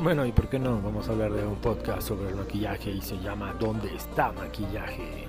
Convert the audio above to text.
Bueno, ¿y por qué no? Vamos a hablar de un podcast sobre el maquillaje y se llama ¿Dónde está maquillaje?